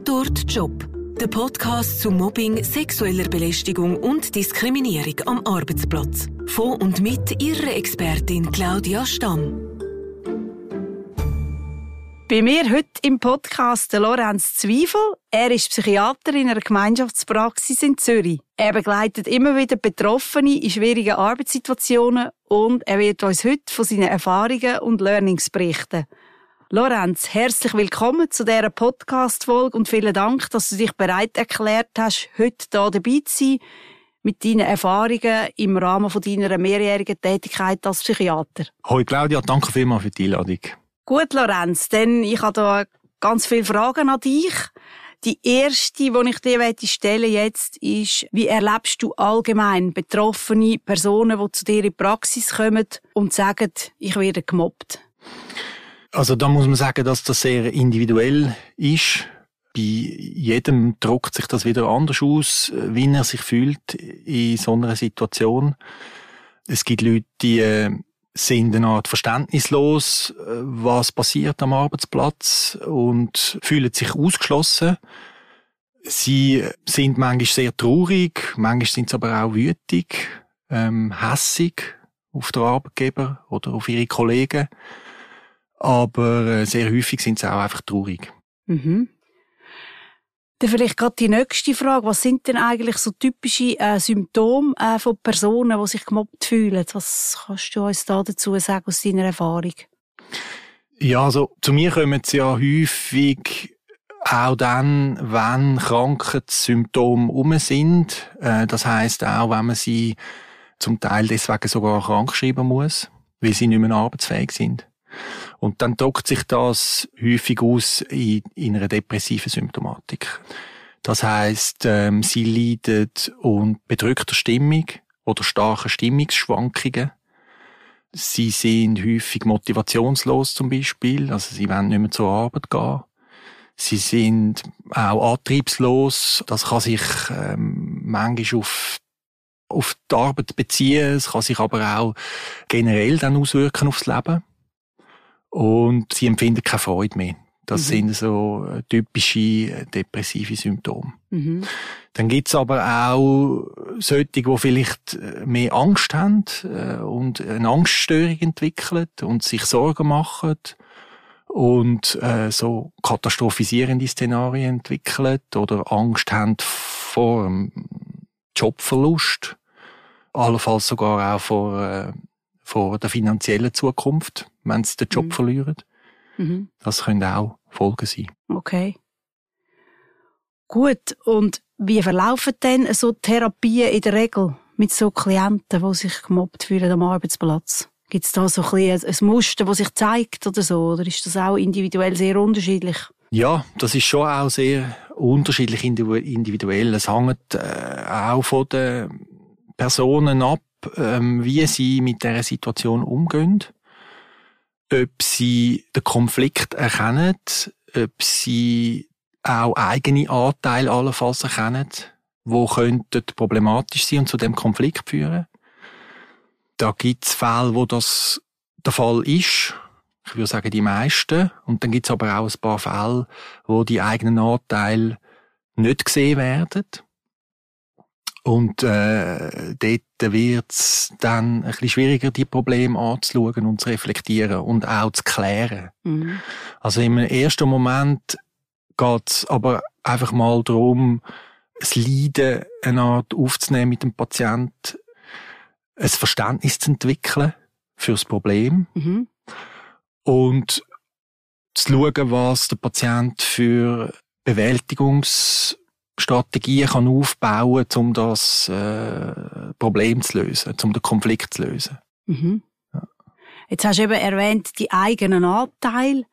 Tatort Job. Der Podcast zu Mobbing, sexueller Belästigung und Diskriminierung am Arbeitsplatz. Von und mit Ihrer Expertin Claudia Stamm. Bei mir heute im Podcast Lorenz Zweifel. Er ist Psychiater in einer Gemeinschaftspraxis in Zürich. Er begleitet immer wieder Betroffene in schwierigen Arbeitssituationen und er wird uns heute von seinen Erfahrungen und Learnings berichten. Lorenz, herzlich willkommen zu dieser Podcast-Folge und vielen Dank, dass du dich bereit erklärt hast, heute hier dabei zu sein mit deinen Erfahrungen im Rahmen von deiner mehrjährigen Tätigkeit als Psychiater. Hoi Claudia, danke vielmals für die Einladung. Gut, Lorenz, denn ich habe da ganz viele Fragen an dich. Die erste, die ich dir stellen jetzt, ist, wie erlebst du allgemein betroffene Personen, die zu dir in die Praxis kommen und sagen, ich werde gemobbt? Also da muss man sagen, dass das sehr individuell ist. Bei jedem drückt sich das wieder anders aus, wie er sich fühlt in so einer Situation. Es gibt Leute, die äh, sind eine Art verständnislos, äh, was passiert am Arbeitsplatz und fühlen sich ausgeschlossen. Sie sind manchmal sehr traurig, manchmal sind sie aber auch wütig, ähm, hässig auf den Arbeitgeber oder auf ihre Kollegen. Aber äh, sehr häufig sind sie auch einfach traurig. Mhm. Dann vielleicht gerade die nächste Frage. Was sind denn eigentlich so typische äh, Symptome äh, von Personen, die sich gemobbt fühlen? Was kannst du uns da dazu sagen aus deiner Erfahrung? Ja, also zu mir kommen sie ja häufig auch dann, wenn Krankheitssymptome um sind. Äh, das heißt auch, wenn man sie zum Teil deswegen sogar krank schreiben muss, weil sie nicht mehr arbeitsfähig sind. Und dann drückt sich das häufig aus in, in einer depressiven Symptomatik. Das heißt, ähm, sie leiden unter bedrückter Stimmung oder starken Stimmungsschwankungen. Sie sind häufig motivationslos zum Beispiel, also sie wollen nicht mehr zur Arbeit gehen. Sie sind auch antriebslos. Das kann sich ähm, manchmal auf auf die Arbeit beziehen. Es kann sich aber auch generell dann auswirken aufs Leben und sie empfinden keine Freude mehr. Das mhm. sind so äh, typische äh, depressive Symptome. Mhm. Dann gibt's aber auch solche, die vielleicht äh, mehr Angst haben und eine Angststörung entwickeln und sich Sorgen machen und äh, so katastrophisierende Szenarien entwickeln oder Angst haben vor einem Jobverlust, allenfalls sogar auch vor äh, vor der finanziellen Zukunft, wenn sie den Job mhm. verlieren. Mhm. Das können auch Folgen sein. Okay. Gut. Und wie verlaufen denn so Therapien in der Regel mit so Klienten, die sich gemobbt fühlen am Arbeitsplatz? Gibt es da so ein, ein Muster, das sich zeigt oder so? Oder ist das auch individuell sehr unterschiedlich? Ja, das ist schon auch sehr unterschiedlich individuell. Es hängt äh, auch von den Personen ab, ähm, wie sie mit der Situation umgehen, ob sie den Konflikt erkennen, ob sie auch eigene Anteile allenfalls erkennen, wo könnten problematisch sein und zu dem Konflikt führen. Da gibt es Fälle, wo das der Fall ist. Ich würde sagen, die meisten. Und dann gibt es aber auch ein paar Fälle, wo die eigenen Anteile nicht gesehen werden. Und äh, dort wird es dann ein bisschen schwieriger, die Probleme anzuschauen und zu reflektieren und auch zu klären. Mhm. Also im ersten Moment geht es aber einfach mal darum, das Leiden eine Art aufzunehmen mit dem Patienten, ein Verständnis zu entwickeln fürs Problem mhm. und zu schauen, was der Patient für Bewältigungs Strategien kann aufbauen kann, um das äh, Problem zu lösen, um den Konflikt zu lösen. Mhm. Ja. Jetzt hast du eben erwähnt, die eigenen Anteile.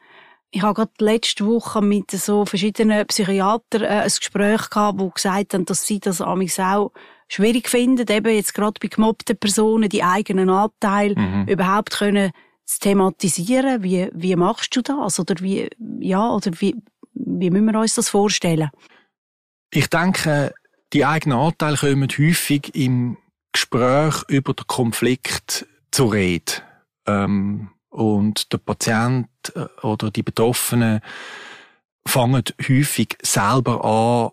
Ich habe gerade letzte Woche mit so verschiedenen Psychiatern äh, ein Gespräch gehabt, wo gesagt haben, dass sie das amigs auch schwierig finden, eben jetzt gerade bei gemobbten Personen die eigenen Anteile mhm. überhaupt können zu thematisieren. Wie, wie machst du das? Oder wie, ja, oder wie, wie müssen wir uns das vorstellen? Ich denke, die eigenen Anteile kommen häufig im Gespräch über den Konflikt zur Rede. Ähm, und der Patient äh, oder die Betroffenen fangen häufig selber an,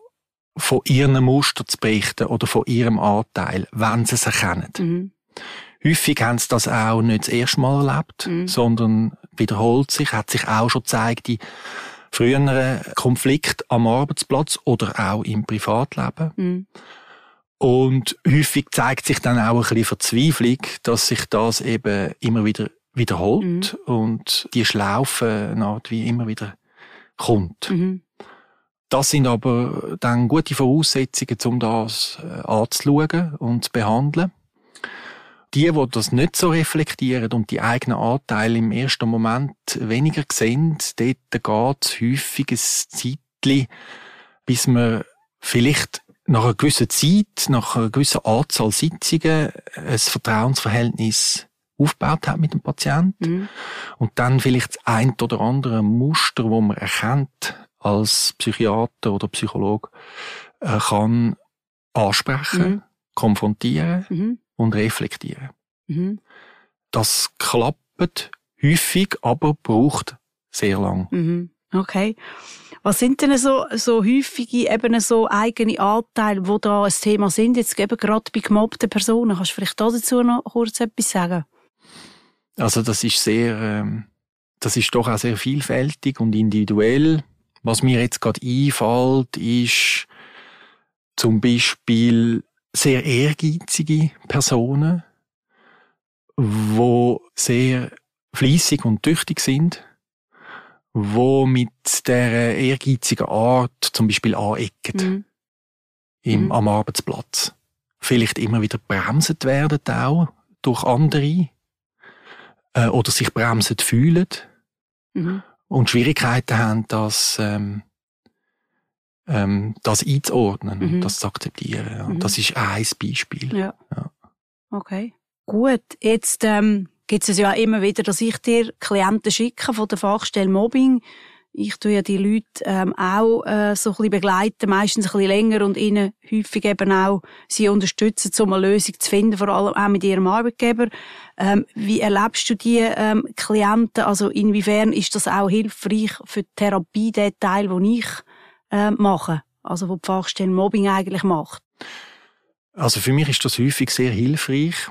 von ihren Muster zu berichten oder von ihrem Anteil, wenn sie es erkennen. Mhm. Häufig haben sie das auch nicht das erste Mal erlebt, mhm. sondern wiederholt sich, hat sich auch schon gezeigt in früheren Konflikt am Arbeitsplatz oder auch im Privatleben. Mhm. Und häufig zeigt sich dann auch ein bisschen Verzweiflung, dass sich das eben immer wieder wiederholt mhm. und die Schlaufe eine Art wie immer wieder kommt. Mhm. Das sind aber dann gute Voraussetzungen, um das äh, anzuschauen und zu behandeln. Die, die das nicht so reflektieren und die eigenen Anteile im ersten Moment weniger sehen, dort geht es häufig ein Zeitchen, bis man vielleicht nach einer gewissen Zeit, nach einer gewissen Anzahl Sitzungen ein Vertrauensverhältnis aufgebaut hat mit dem Patienten mhm. und dann vielleicht das ein oder andere Muster, wo man erkennt als Psychiater oder Psychologe, äh, kann ansprechen, mhm. konfrontieren mhm. Und reflektieren. Mhm. Das klappt häufig, aber braucht sehr lang. Mhm. Okay. Was sind denn so, so häufige, eben so eigene Anteile, wo da ein Thema sind? Jetzt eben gerade bei gemobbten Personen. Kannst du vielleicht dazu noch kurz etwas sagen? Also das ist sehr, ähm, das ist doch auch sehr vielfältig und individuell. Was mir jetzt gerade einfällt, ist zum Beispiel sehr ehrgeizige Personen, wo sehr fließig und tüchtig sind, wo mit der ehrgeizigen Art zum Beispiel anecken mhm. im, mhm. am Arbeitsplatz. Vielleicht immer wieder bremset werden auch durch andere äh, oder sich bremset fühlen mhm. und Schwierigkeiten haben, das, ähm, ähm, das einzuordnen und mhm. das zu akzeptieren. Ja. Mhm. Das ist ein Beispiel. Ja. ja. Okay. Gut, jetzt ähm, gibt es ja immer wieder, dass ich dir Klienten schicke von der Fachstelle Mobbing. Ich tue ja die Leute ähm, auch äh, so ein bisschen begleiten, meistens ein bisschen länger und ihnen häufig eben auch sie unterstützen, um eine Lösung zu finden, vor allem auch mit ihrem Arbeitgeber. Ähm, wie erlebst du die ähm, Klienten? Also inwiefern ist das auch hilfreich für die Therapie, der Teil, den ich äh, mache? Also wo die Fachstelle Mobbing eigentlich macht? Also für mich ist das häufig sehr hilfreich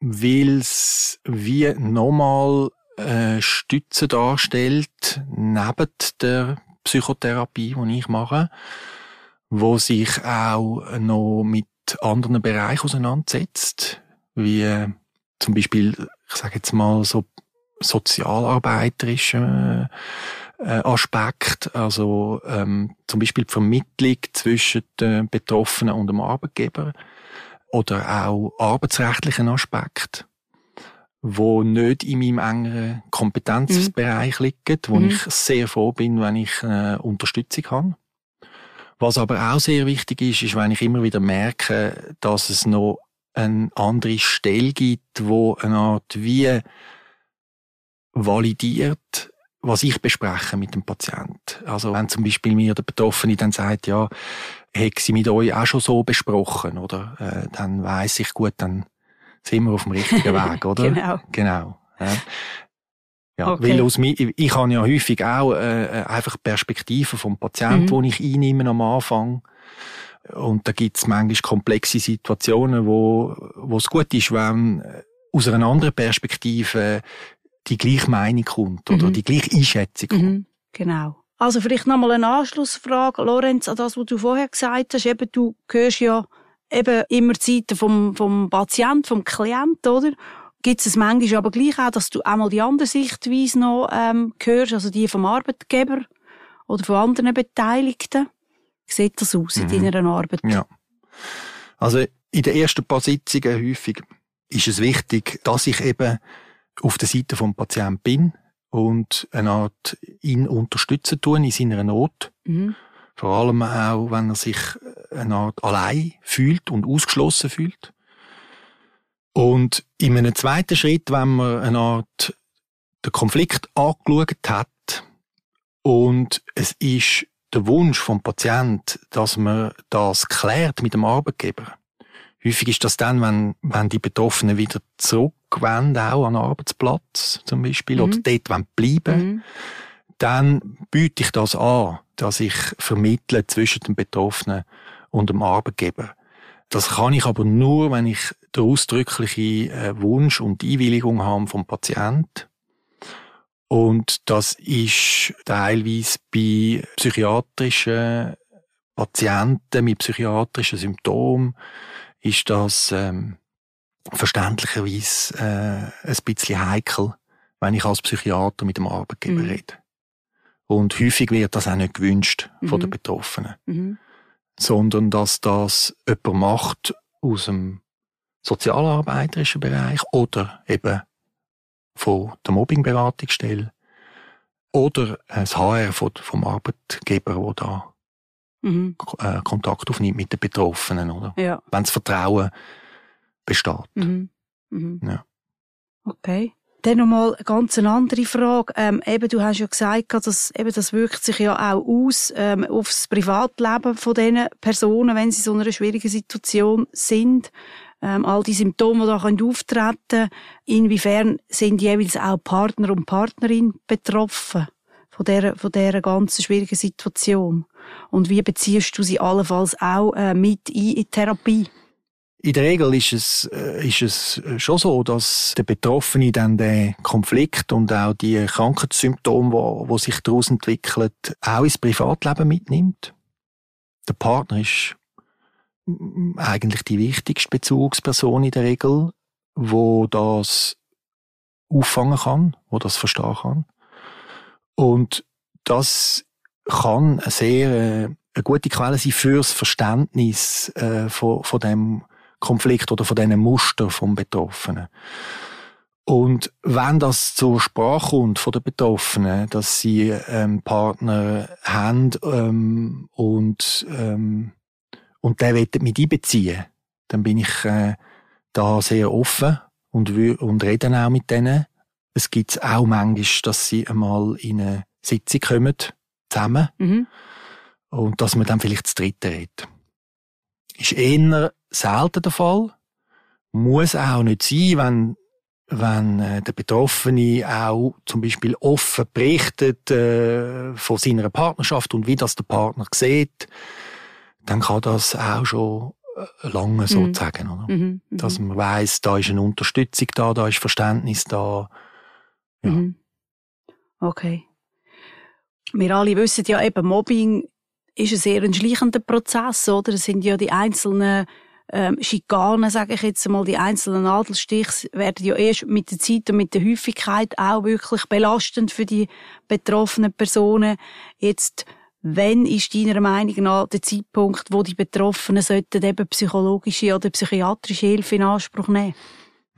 weil es wie nochmal äh, Stütze darstellt, neben der Psychotherapie, die ich mache, wo sich auch noch mit anderen Bereichen auseinandersetzt, wie zum Beispiel, ich sage jetzt mal so sozialarbeiterische äh, Aspekt, also ähm, zum Beispiel die Vermittlung zwischen den Betroffenen und dem Arbeitgeber oder auch arbeitsrechtlichen Aspekt, wo nicht in meinem engeren Kompetenzbereich mhm. liegen, wo mhm. ich sehr froh bin, wenn ich äh, Unterstützung habe. Was aber auch sehr wichtig ist, ist, wenn ich immer wieder merke, dass es noch eine andere Stelle gibt, wo eine Art wie validiert, was ich bespreche mit dem Patient. Also wenn zum Beispiel mir der Betroffene dann sagt, ja, hätte sie mit euch auch schon so besprochen, oder? Äh, dann weiß ich gut, dann sind wir auf dem richtigen Weg, oder? genau. Genau. Ja. Ja, okay. weil aus mir, ich habe ja häufig auch äh, äh einfach Perspektiven vom Patienten, mhm. die ich einnehme am Anfang. Und da gibt es manchmal komplexe Situationen, wo, wo es gut ist, wenn äh, aus einer anderen Perspektive die gleiche Meinung kommt oder mhm. die gleiche Einschätzung kommt. Mhm. Genau. Also vielleicht nochmal eine Anschlussfrage, Lorenz, an das, was du vorher gesagt hast. Eben, du hörst ja eben immer die Seite vom, vom Patient, vom Klient, oder? Gibt es manchmal aber gleich auch, dass du einmal die andere Sichtweise noch ähm, hörst, also die vom Arbeitgeber oder von anderen Beteiligten? Wie sieht das aus in mhm. deiner Arbeit? Ja. Also in den ersten paar Sitzungen häufig ist es wichtig, dass ich eben auf der Seite vom Patienten bin und eine Art ihn unterstützen tun in seiner Not. Mhm. Vor allem auch, wenn er sich eine Art allein fühlt und ausgeschlossen fühlt. Und in einem zweiten Schritt, wenn man eine Art den Konflikt angeschaut hat und es ist der Wunsch vom Patient, dass man das klärt mit dem Arbeitgeber. Häufig ist das dann, wenn, wenn die Betroffenen wieder zurückwenden, auch an den Arbeitsplatz zum Beispiel, mhm. oder dort bleiben, mhm. dann biete ich das an, dass ich vermittle zwischen dem Betroffenen und dem Arbeitgeber. Das kann ich aber nur, wenn ich den ausdrücklichen äh, Wunsch und Einwilligung habe vom Patient. Und das ist teilweise bei psychiatrischen Patienten mit psychiatrischen Symptomen ist das ähm, verständlicherweise äh, ein bisschen heikel, wenn ich als Psychiater mit dem Arbeitgeber mhm. rede. Und häufig wird das auch nicht gewünscht mhm. von den Betroffenen. Mhm. Sondern dass das jemand macht aus dem sozialarbeiterischen Bereich oder eben von der Mobbingberatungsstelle oder das HR vom Arbeitgeber, wo da mhm. Äh, Kontakt aufnimmt mit den Betroffenen, oder? Ja. Wenn das Vertrauen besteht. Mhm. Mhm. Ja. Okay. Dann nochmal eine ganz andere Frage. Ähm, eben, du hast ja gesagt, dass, eben, das wirkt sich ja auch aus ähm, auf das Privatleben von diesen Personen, wenn sie in so einer schwierigen Situation sind. Ähm, all die Symptome, die da können auftreten inwiefern sind jeweils auch Partner und Partnerin betroffen von dieser, von dieser ganz schwierigen Situation? Und wie beziehst du sie allenfalls auch äh, mit in die Therapie? In der Regel ist es, äh, ist es schon so, dass der Betroffene dann den Konflikt und auch die Krankheitssymptome, wo, wo sich daraus entwickelt, auch ins Privatleben mitnimmt. Der Partner ist eigentlich die wichtigste Bezugsperson in der Regel, wo das auffangen kann, wo das verstehen kann. Und das kann eine sehr äh, eine gute Quelle sein fürs Verständnis äh, von, von dem Konflikt oder von diesen Muster vom Betroffenen. Und wenn das zur Sprache kommt von den Betroffenen, dass sie ähm, Partner haben ähm, und ähm, und der will mit einbeziehen, dann bin ich äh, da sehr offen und und rede auch mit denen. Es gibt auch manchmal, dass sie einmal in eine Sitzung kommen zusammen mhm. und dass man dann vielleicht zu dritten redet. Ist eher selten der Fall. Muss auch nicht sein, wenn, wenn äh, der Betroffene auch zum Beispiel offen berichtet äh, von seiner Partnerschaft und wie das der Partner sieht, dann kann das auch schon äh, lange so mhm. sagen, oder? Mhm. Mhm. Dass man weiß, da ist eine Unterstützung da, da ist Verständnis da. Mhm. Okay. Wir alle wissen ja eben, Mobbing ist ein sehr ein schleichender Prozess, oder? Es sind ja die einzelnen ähm, Schikanen, sage ich jetzt mal, die einzelnen Nadelstiche werden ja erst mit der Zeit und mit der Häufigkeit auch wirklich belastend für die betroffenen Personen. Jetzt, wenn ist deiner Meinung nach der Zeitpunkt, wo die Betroffenen sollten eben psychologische oder psychiatrische Hilfe in Anspruch nehmen?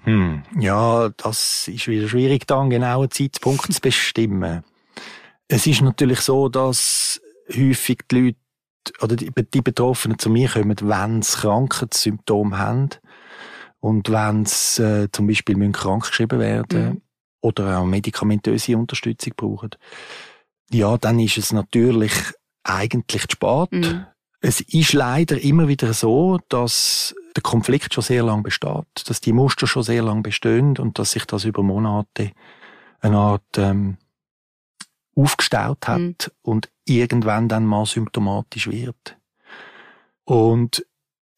Hm, ja, das ist wieder schwierig, da einen genauen Zeitpunkt zu bestimmen. Es ist natürlich so, dass häufig die Leute oder die, die Betroffenen zu mir kommen, wenn sie Krankheitssymptome haben und wenn sie äh, zum Beispiel müssen krankgeschrieben werden mhm. oder auch medikamentöse Unterstützung brauchen. Ja, dann ist es natürlich eigentlich zu spät. Mhm. Es ist leider immer wieder so, dass der Konflikt schon sehr lange besteht, dass die Muster schon sehr lange bestehen und dass sich das über Monate eine Art ähm, aufgestaut hat mhm. und irgendwann dann mal symptomatisch wird. Und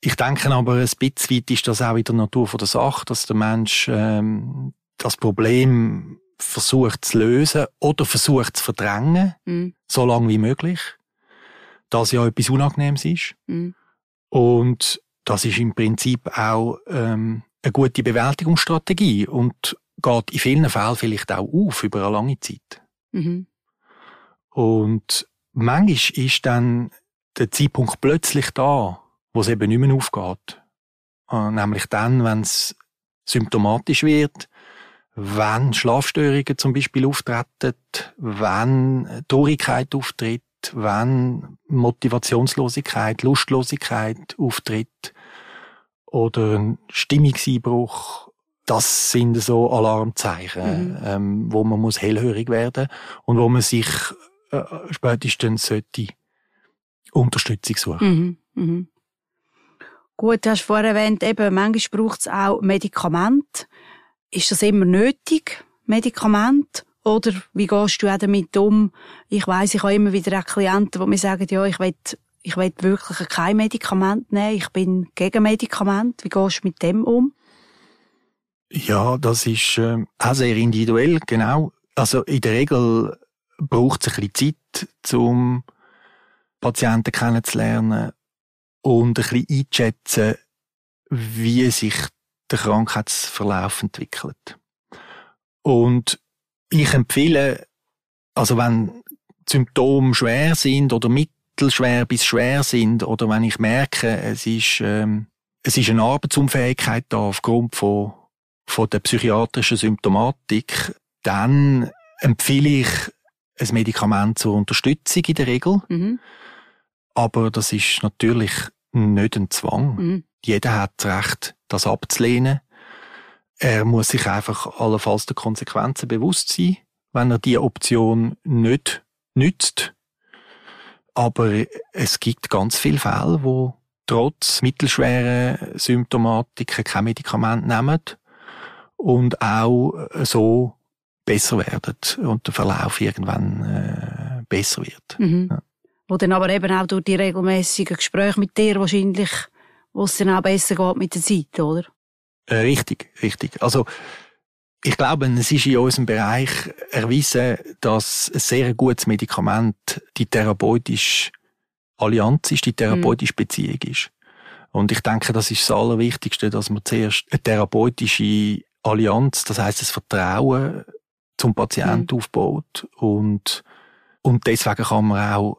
ich denke aber, ein bisschen weit ist das auch in der Natur der Sache, dass der Mensch ähm, das Problem versucht zu lösen oder versucht zu verdrängen, mhm. so lange wie möglich. Das ja etwas Unangenehmes ist. Mhm. Und das ist im Prinzip auch ähm, eine gute Bewältigungsstrategie und geht in vielen Fällen vielleicht auch auf über eine lange Zeit. Mhm. Und manchmal ist dann der Zeitpunkt plötzlich da, wo es eben nicht mehr aufgeht. Äh, nämlich dann, wenn es symptomatisch wird, wenn Schlafstörungen zum Beispiel auftreten, wenn Traurigkeit auftritt, wenn Motivationslosigkeit, Lustlosigkeit auftritt oder ein Stimmungseinbruch. Das sind so Alarmzeichen, mhm. ähm, wo man muss hellhörig werden und wo man sich äh, spätestens sollte Unterstützung suchen. Mhm, mhm. Gut, du hast vorher erwähnt, eben, manchmal braucht es auch Medikamente. Ist das immer nötig, Medikament? Oder wie gehst du auch damit um? Ich weiss, ich habe immer wieder auch Klienten, die mir sagen, ja, ich will, ich will wirklich kein Medikament nehmen, ich bin gegen Medikament. Wie gehst du mit dem um? Ja, das ist äh, auch sehr individuell, genau. Also in der Regel braucht es ein bisschen Zeit, um Patienten kennenzulernen und ein bisschen einzuschätzen, wie sich der Krankheitsverlauf entwickelt. Und ich empfehle, also wenn Symptome schwer sind oder mittelschwer bis schwer sind oder wenn ich merke, es ist, ähm, es ist eine Arbeitsunfähigkeit da aufgrund von, von der psychiatrischen Symptomatik, dann empfehle ich ein Medikament zur Unterstützung in der Regel. Mhm. Aber das ist natürlich nicht ein Zwang. Mhm. Jeder hat das Recht, das abzulehnen. Er muss sich einfach allenfalls der Konsequenzen bewusst sein, wenn er die Option nicht nützt. Aber es gibt ganz viele Fälle, wo trotz mittelschwerer Symptomatiken kein Medikament nehmen und auch so besser werden und der Verlauf irgendwann äh, besser wird. Mhm. Ja. Wo dann aber eben auch durch die regelmäßigen Gespräche mit dir wahrscheinlich, wo es dann auch besser geht mit der Zeit, oder? Richtig, richtig. Also, ich glaube, es ist in unserem Bereich erwiesen, dass ein sehr gutes Medikament die therapeutische Allianz ist, die therapeutische mhm. Beziehung ist. Und ich denke, das ist das Allerwichtigste, dass man zuerst eine therapeutische Allianz, das heißt das Vertrauen zum Patienten mhm. aufbaut und und deswegen kann man auch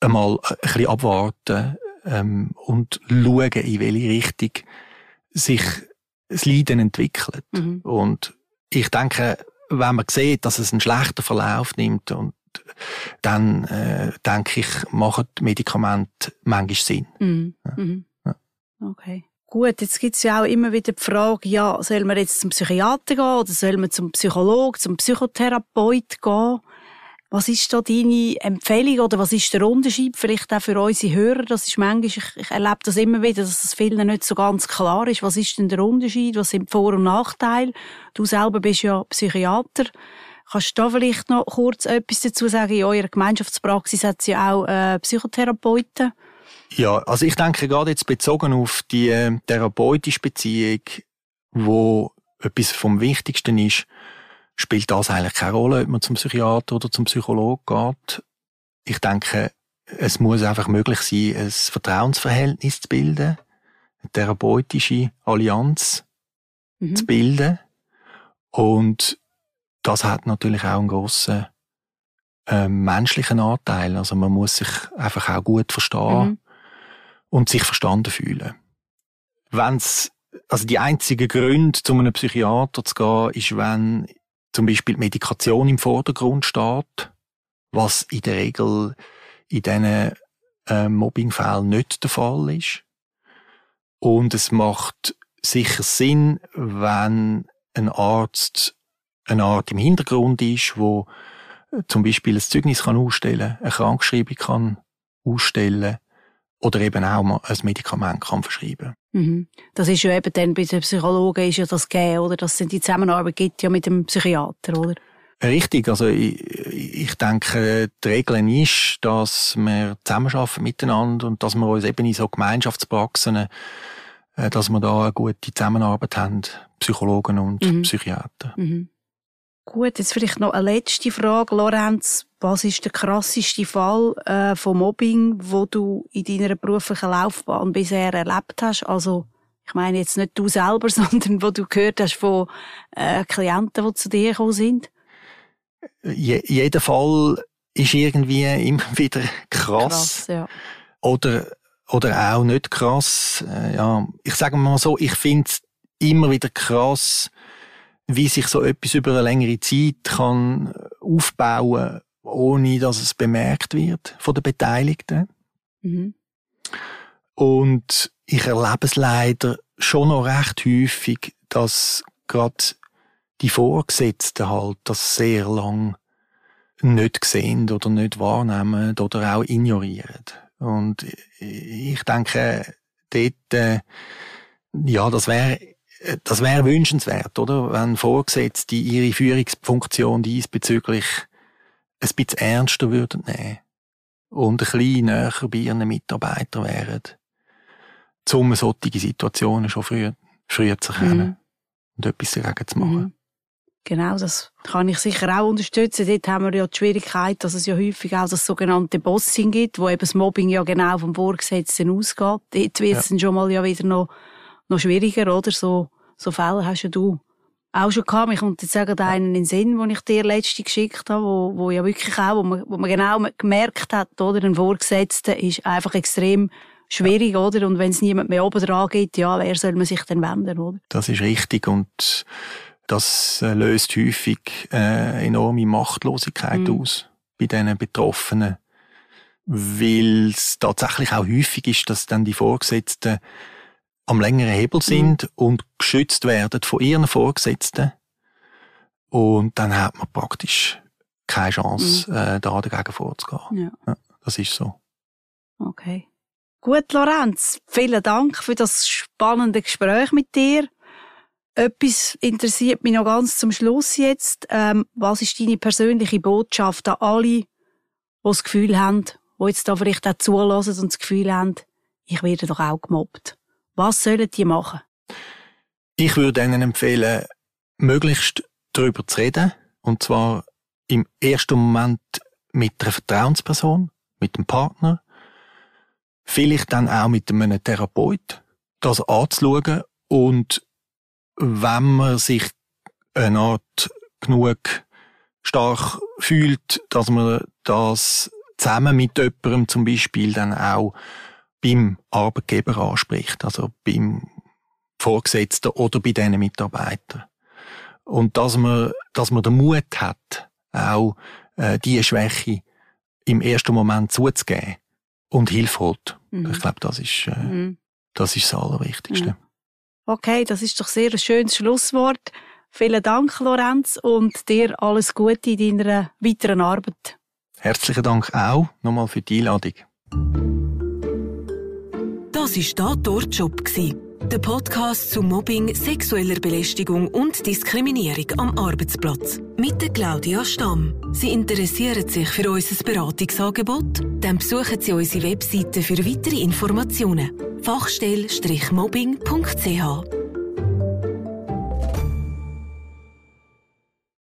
einmal ein bisschen abwarten ähm, und schauen, in welche Richtung sich das Leiden entwickelt. Mhm. Und ich denke, wenn man sieht, dass es einen schlechten Verlauf nimmt, und dann äh, denke ich, machen Medikamente manchmal Sinn. Mhm. Ja. Mhm. Ja. Okay. Gut, jetzt gibt's ja auch immer wieder die Frage, ja, soll man jetzt zum Psychiater gehen oder soll man zum Psychologen, zum Psychotherapeut gehen? Was ist da deine Empfehlung oder was ist der Unterschied vielleicht auch für unsere Hörer? Das ist manchmal, ich, ich erlebe das immer wieder, dass es vielen nicht so ganz klar ist. Was ist denn der Unterschied? Was sind Vor- und Nachteile? Du selber bist ja Psychiater. Kannst du da vielleicht noch kurz etwas dazu sagen? In eurer Gemeinschaftspraxis hat es ja auch äh, Psychotherapeuten. Ja, also ich denke gerade jetzt bezogen auf die äh, therapeutische Beziehung, wo etwas vom Wichtigsten ist, spielt das eigentlich keine Rolle, ob man zum Psychiater oder zum Psychologen geht. Ich denke, es muss einfach möglich sein, ein Vertrauensverhältnis zu bilden, eine therapeutische Allianz mhm. zu bilden. Und das hat natürlich auch einen grossen äh, menschlichen Anteil. Also man muss sich einfach auch gut verstehen mhm. und sich verstanden fühlen. Wenn's, also die einzige Gründe, zu einem Psychiater zu gehen, ist, wenn zum Beispiel die Medikation im Vordergrund steht, was in der Regel in diesen äh, Mobbingfällen nicht der Fall ist. Und es macht sicher Sinn, wenn ein Arzt eine Art im Hintergrund ist, wo äh, zum Beispiel ein Zeugnis kann ausstellen, eine Krankschreibung kann ausstellen oder eben auch mal ein Medikament kann verschreiben. Mhm. Das ist ja eben dann bei den Psychologen ist ja das gegeben, oder? Das sind die Zusammenarbeit gibt ja mit dem Psychiater, oder? Richtig, also ich, ich denke, die Regel ist, dass wir zusammenarbeiten miteinander und dass wir uns eben in so Gemeinschaftspraxen, äh, dass wir da eine gute Zusammenarbeit haben, Psychologen und mhm. Psychiater. Mhm. Gut, jetzt vielleicht noch eine letzte Frage, Lorenz. Was ist der krasseste Fall äh, von Mobbing, wo du in deiner beruflichen Laufbahn bisher erlebt hast? Also, ich meine jetzt nicht du selber, sondern wo du gehört hast von äh, Klienten, die zu dir gekommen sind? Je, jeder Fall ist irgendwie immer wieder krass. krass ja. Oder, oder auch nicht krass. Äh, ja, ich sage mal so, ich finde es immer wieder krass, wie sich so etwas über eine längere Zeit kann aufbauen, ohne dass es bemerkt wird von den Beteiligten. Mhm. Und ich erlebe es leider schon noch recht häufig, dass gerade die Vorgesetzten halt das sehr lang nicht sehen oder nicht wahrnehmen oder auch ignorieren. Und ich denke, dort, äh, ja, das wäre äh, das wäre wünschenswert, oder? Wenn Vorgesetzte ihre Führungsfunktion diesbezüglich ein bisschen ernster würden nehmen und ein bisschen näher bei ihren Mitarbeitern wären, um solche Situationen schon früher, früher zu erkennen mhm. und etwas dagegen zu machen. Mhm. Genau, das kann ich sicher auch unterstützen. Dort haben wir ja die Schwierigkeit, dass es ja häufig auch das sogenannte Bossing gibt, wo eben das Mobbing ja genau vom Vorgesetzten ausgeht. Dort wird es ja. dann schon mal ja wieder noch, noch schwieriger, oder? So, so Fälle hast ja du auch schon gehabt. Ich kommt jetzt sagen, einen in den Sinn, den ich dir letzte geschickt habe, wo, wo ja wirklich auch, wo man, wo man genau gemerkt hat, oder? Ein Vorgesetzter ist einfach extrem schwierig, oder? Und wenn es niemand mehr oben dran geht, ja, wer soll man sich denn wenden, oder? Das ist richtig und das äh, löst häufig äh, enorme Machtlosigkeit mhm. aus bei diesen Betroffenen, weil es tatsächlich auch häufig ist, dass dann die Vorgesetzten am längeren Hebel mhm. sind mhm. und geschützt werden von ihren Vorgesetzten. Und dann hat man praktisch keine Chance, mhm. äh, da dagegen vorzugehen. Ja. ja. das ist so. Okay. Gut, Lorenz, vielen Dank für das spannende Gespräch mit dir. Etwas interessiert mich noch ganz zum Schluss jetzt. Ähm, was ist deine persönliche Botschaft an alle, die das Gefühl haben, die jetzt da vielleicht auch zulassen und das Gefühl haben, ich werde doch auch gemobbt? Was sollen die machen? Ich würde ihnen empfehlen, möglichst darüber zu reden. Und zwar im ersten Moment mit einer Vertrauensperson, mit dem Partner, vielleicht dann auch mit einem Therapeut, das anzuschauen und wenn man sich eine Art genug stark fühlt, dass man das zusammen mit jemandem zum Beispiel dann auch beim Arbeitgeber anspricht, also beim Vorgesetzten oder bei diesen Mitarbeitern. Und dass man, dass man den Mut hat, auch äh, diese Schwäche im ersten Moment zuzugeben und Hilfe holt. Mhm. Ich glaube, das ist, äh, mhm. das ist das Allerwichtigste. Mhm. Okay, das ist doch sehr ein schönes Schlusswort. Vielen Dank, Lorenz, und dir alles Gute in deiner weiteren Arbeit. Herzlichen Dank auch nochmal für die Einladung. Das war «Da dort Job», der Podcast zu Mobbing, sexueller Belästigung und Diskriminierung am Arbeitsplatz. Mit der Claudia Stamm. Sie interessieren sich für unser Beratungsangebot? Dann besuchen Sie unsere Webseite für weitere Informationen fachstelle-mobbing.ch